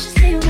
just stay me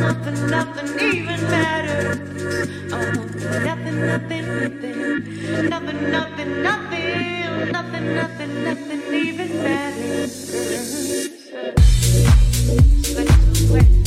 nothing, nothing even matters. Oh, nothing, nothing, nothing, nothing, nothing, nothing, nothing, nothing, nothing even matters. Let's.